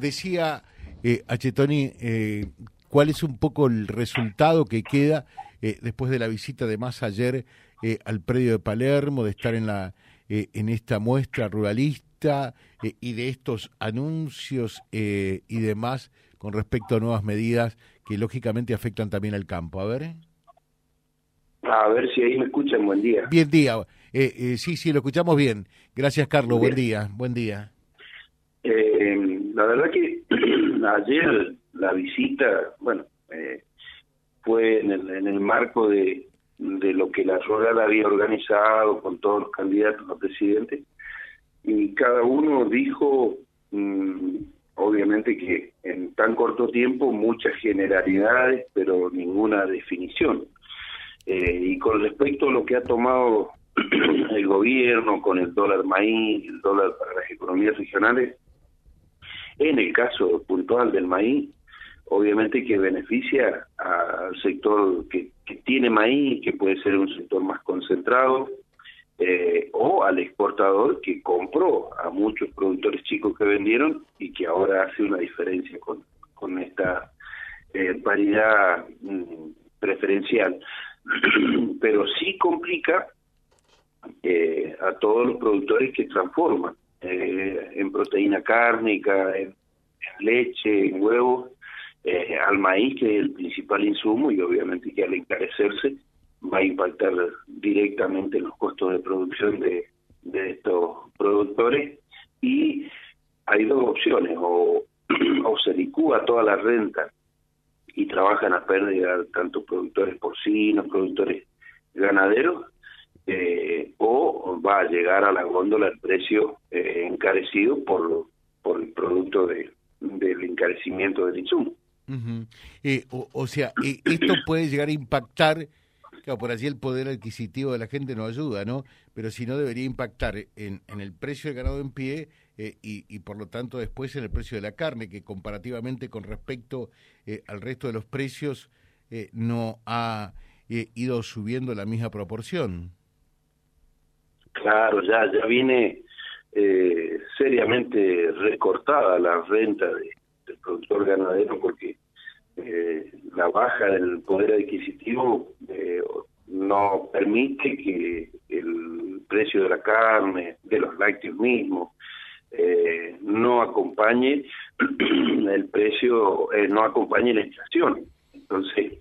decía eh, Achetoni, eh, ¿cuál es un poco el resultado que queda eh, después de la visita de más ayer eh, al predio de Palermo, de estar en, la, eh, en esta muestra ruralista eh, y de estos anuncios eh, y demás con respecto a nuevas medidas que lógicamente afectan también al campo? A ver. A ver si ahí me escuchan, buen día. Bien día. Eh, eh, sí, sí, lo escuchamos bien. Gracias, Carlos. Buen día. Buen día. Eh, la verdad que ayer la visita, bueno, eh, fue en el, en el marco de, de lo que la rural había organizado con todos los candidatos a presidente y cada uno dijo, mm, obviamente que en tan corto tiempo muchas generalidades, pero ninguna definición. Eh, y con respecto a lo que ha tomado el gobierno con el dólar maíz, el dólar para las economías regionales, en el caso puntual del maíz, obviamente que beneficia al sector que, tiene maíz, que puede ser un sector más concentrado, eh, o al exportador que compró a muchos productores chicos que vendieron y que ahora hace una diferencia con, con esta eh, paridad mm, preferencial. Pero sí complica eh, a todos los productores que transforman eh, en proteína cárnica, en, leche, en huevos, eh, al maíz, que es el principal insumo, y obviamente que al encarecerse va a impactar directamente en los costos de producción de, de estos productores. Y hay dos opciones, o, o se licúa toda la renta y trabajan a pérdida tanto productores porcinos, productores ganaderos, va a llegar a la góndola el precio eh, encarecido por, por el producto de, del encarecimiento del insumo. Ujú. Eh, o, o sea, eh, esto puede llegar a impactar, claro, por allí el poder adquisitivo de la gente no ayuda, ¿no? Pero si no debería impactar en, el precio del ganado en pie eh, y, y por lo tanto después en el precio de la carne, que comparativamente con respecto al resto de los precios no ha ido subiendo la misma proporción. Claro, ya, ya viene eh, seriamente recortada la renta de- del productor ganadero porque eh, la baja del poder adquisitivo eh, no permite que el precio de la carne, de los lácteos mismos, eh, no acompañe el precio, no acompañe la inflación. Entonces,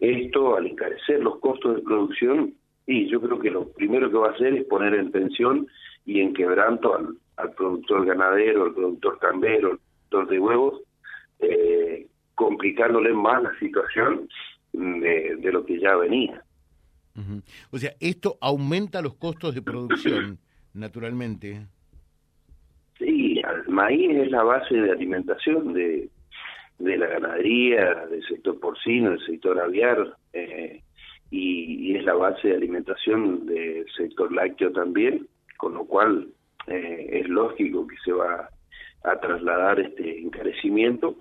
esto al encarecer los costos de producción, y yo creo que lo primero que va a hacer es poner en tensión y en quebranto al, al productor ganadero, al productor cambero, al productor de huevos, eh, complicándole más la situación de, de lo que ya venía. O sea, esto aumenta los costos de producción, naturalmente. Sí, el maíz es la base de alimentación de, de la ganadería, del sector porcino, del sector aviar, eh, y, es la base de alimentación del sector lácteo también, con lo cual eh, es lógico que se va a trasladar este encarecimiento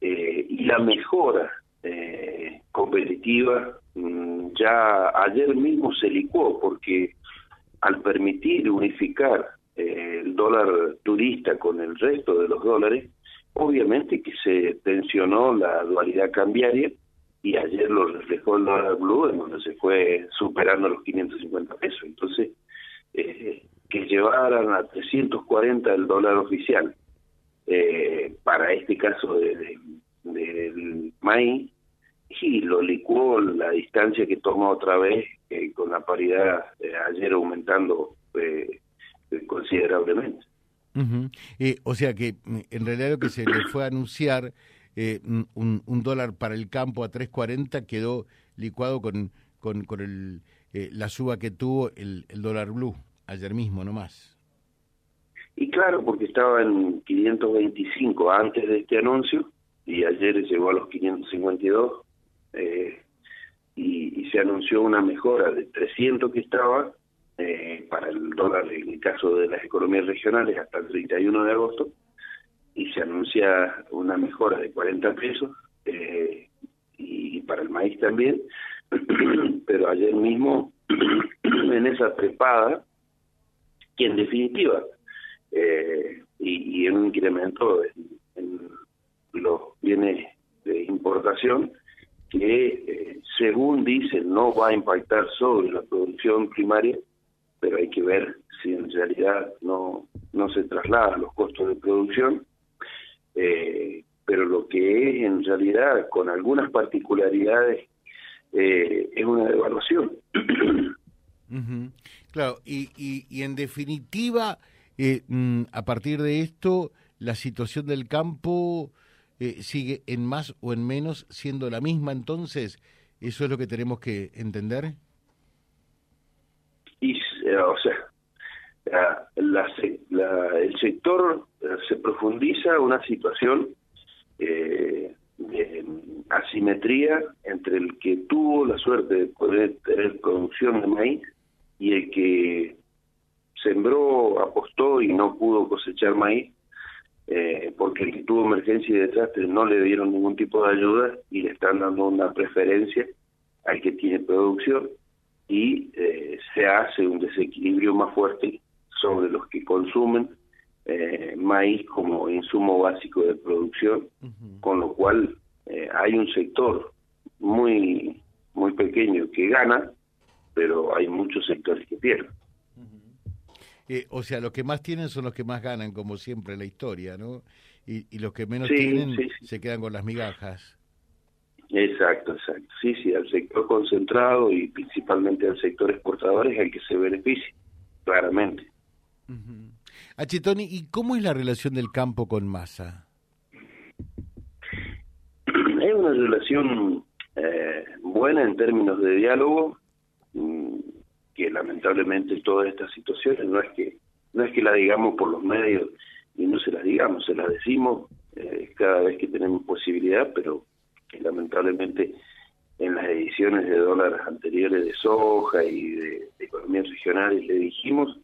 eh, y la mejora eh, competitiva mm, ya ayer mismo se licuó porque al permitir unificar eh, el dólar turista con el resto de los dólares, obviamente que se tensionó la dualidad cambiaria y ayer lo reflejó el dólar blue en donde se fue superando los 550 pesos. Entonces, eh, que llevaran a 340 el dólar oficial eh, para este caso de, de- del maíz y lo licuó la distancia que toma otra vez eh, con la paridad eh, ayer aumentando eh, considerablemente. O sea que en realidad lo que se le fue a anunciar, eh, un, un- dólar para el campo a 3.40 quedó licuado con, con, con el, eh, la suba que tuvo el, el dólar blue ayer mismo nomás. Y claro, porque estaba en 525 antes de este anuncio y ayer llegó a los 552 eh, y, y se anunció una mejora de 300 que estaba eh, para el dólar en el caso de las economías regionales hasta el 31 de agosto y se anuncia una mejora de 40 pesos eh, y para el maíz también, pero ayer mismo en esa trepada, que en definitiva, eh, y, en un incremento en, en evaluación que, eh, según dicen, no va a impactar sobre la producción primaria, pero hay que ver si en realidad no, no se traslada los costos de producción. Eh, pero lo que es en realidad, con algunas particularidades, eh, es una evaluación. Claro, y, y, en definitiva, mm, a partir de esto, la situación del campo eh, sigue en más o en menos siendo la misma, entonces, ¿eso es lo que tenemos que entender? Y, eh, o sea, el sector eh, se profundiza una situación de asimetría entre el que tuvo la suerte de poder tener producción de maíz y el que sembró, apostó y no pudo cosechar maíz eh, porque el que tuvo emergencia y desastre no le dieron ningún tipo de ayuda y le están dando una preferencia al que tiene producción y eh, se hace un desequilibrio más fuerte sobre los que consumen eh, maíz como insumo básico de producción, con lo cual hay un sector muy muy pequeño que gana, pero hay muchos sectores que pierden. Eh, o sea, los que más tienen son los que más ganan, como siempre en la historia, ¿no? Y, los que menos tienen se quedan con las migajas. Exacto, exacto. Sí, sí, al sector concentrado y principalmente al sector exportador es el que se beneficia, claramente. Uh ¿y cómo es la relación del campo con masa? Es una relación eh, buena en términos de diálogo. Mm, que lamentablemente todas estas situaciones no es que no es que la digamos por los medios y no se las digamos, se las decimos eh, cada vez que tenemos posibilidad, pero lamentablemente en las ediciones de dólares anteriores de soja y de, economías regionales le dijimos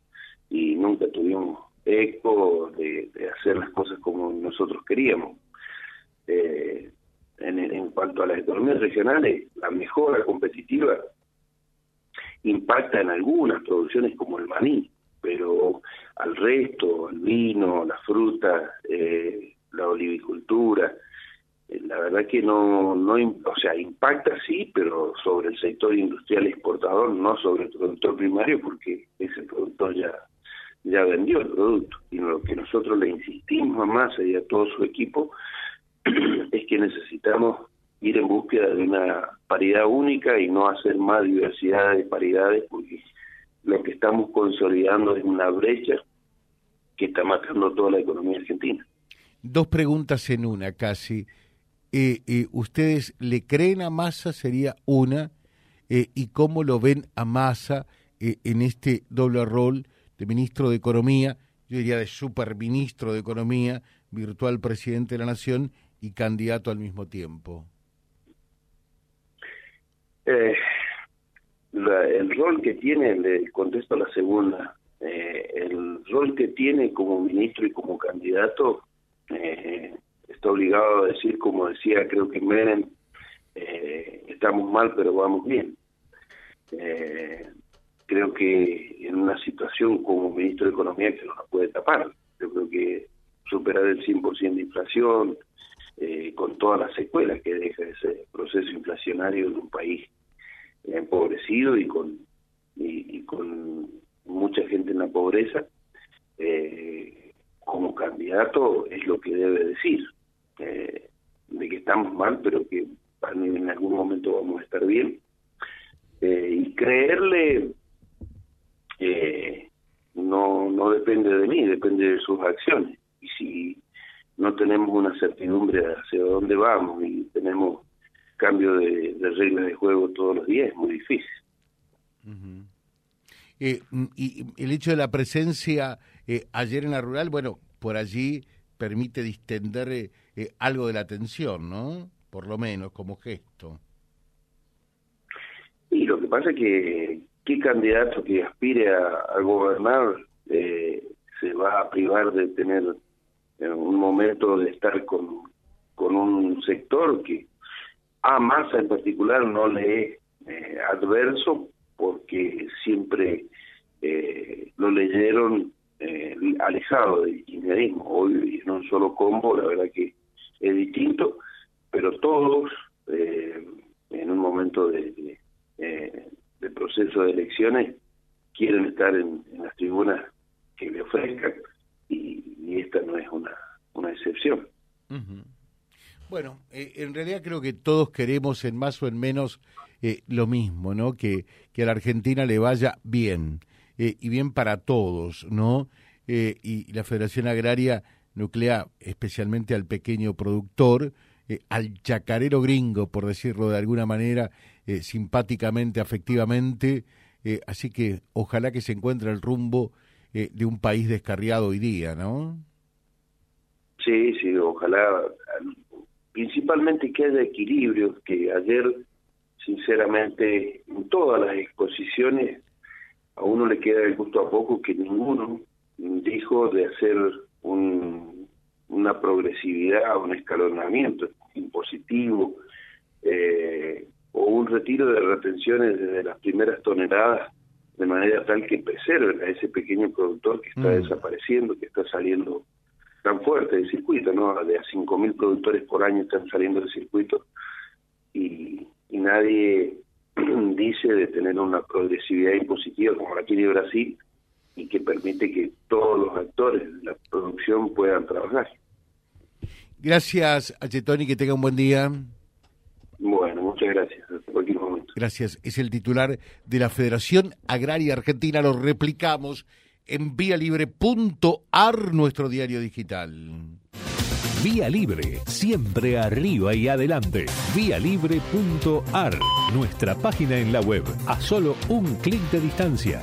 y nunca tuvimos eco de, hacer las cosas como nosotros queríamos. Eh, en, cuanto a las economías regionales, la mejora competitiva impacta en algunas producciones como el maní, pero al resto, el vino, la fruta, eh, la olivicultura, eh, la verdad que no, no, o sea, impacta sí, pero sobre el sector industrial exportador, no sobre el productor primario, porque ese productor ya, ya vendió el producto. Y lo que nosotros le insistimos a Massa y a todo su equipo es que necesitamos ir en búsqueda de una paridad única y no hacer más diversidad de paridades, porque lo que estamos consolidando es una brecha que está matando toda la economía argentina. Dos preguntas en una casi. Eh, eh, ¿Ustedes le creen a Massa? Sería una. Eh, ¿Y cómo lo ven a Massa en este doble rol de ministro de Economía, yo diría de superministro de Economía, virtual presidente de la Nación y candidato al mismo tiempo? Eh, el rol que tiene, le contesto a la segunda, eh, el rol que tiene como ministro y como candidato eh, está obligado a decir, como decía, creo que Meren, eh, estamos mal pero vamos bien. Creo que en una situación como ministro de Economía que no la puede tapar, yo creo que superar el 100% de inflación, con todas las secuelas que deja ese proceso inflacionario en un país empobrecido y con mucha gente en la pobreza eh, como candidato es lo que debe decir eh, de que estamos mal pero que en algún momento vamos a estar bien eh, y creerle no no depende de mí depende de sus acciones y si no tenemos una certidumbre hacia dónde vamos y tenemos cambio de, reglas de juego todos los días es muy difícil. Eh, y el hecho de la presencia eh, ayer en la rural, bueno, por allí permite distender eh, algo de la tensión, ¿no? Por lo menos como gesto. Y lo que pasa es que qué candidato que aspire a, gobernar eh, se va a privar de tener en un momento de estar con, con un sector que a Massa en particular no le es eh, adverso porque siempre eh, lo leyeron eh, alejado del kirchnerismo, hoy en un solo combo, la verdad que es distinto, pero todos eh, en un momento de, de proceso de elecciones quieren estar en, las tribunas que le ofrezcan y, esta no es una, una excepción. Bueno, eh, en realidad creo que todos queremos en más o en menos eh, lo mismo, ¿no? Que, que a la Argentina le vaya bien eh, y bien para todos, ¿no? y la Federación Agraria nuclea especialmente al pequeño productor, al chacarero gringo, por decirlo de alguna manera, simpáticamente, afectivamente, así que ojalá que se encuentre el rumbo de un país descarriado hoy día, ¿no? Sí, sí, ojalá principalmente que haya equilibrio, que ayer, sinceramente, en todas las exposiciones, a uno le queda el gusto a poco que ninguno dijo de hacer un, una progresividad, un escalonamiento impositivo, eh, o un retiro de retenciones desde las primeras toneladas, de manera tal que preserven a ese pequeño productor que está mm. desapareciendo, que está saliendo tan fuerte del circuito, ¿no? De a 5.000 productores por año están saliendo del circuito y, nadie dice de tener una progresividad impositiva como la tiene Brasil y que permite que todos los actores de la producción puedan trabajar. Gracias, Tony, que tenga un buen día. Bueno, muchas gracias. Hasta cualquier momento. Gracias. Es el titular de la Federación Agraria Argentina. Lo replicamos en vialibre.ar, nuestro diario digital. Vía Libre, siempre arriba y adelante. Vialibre.ar, nuestra página en la web, a solo un clic de distancia.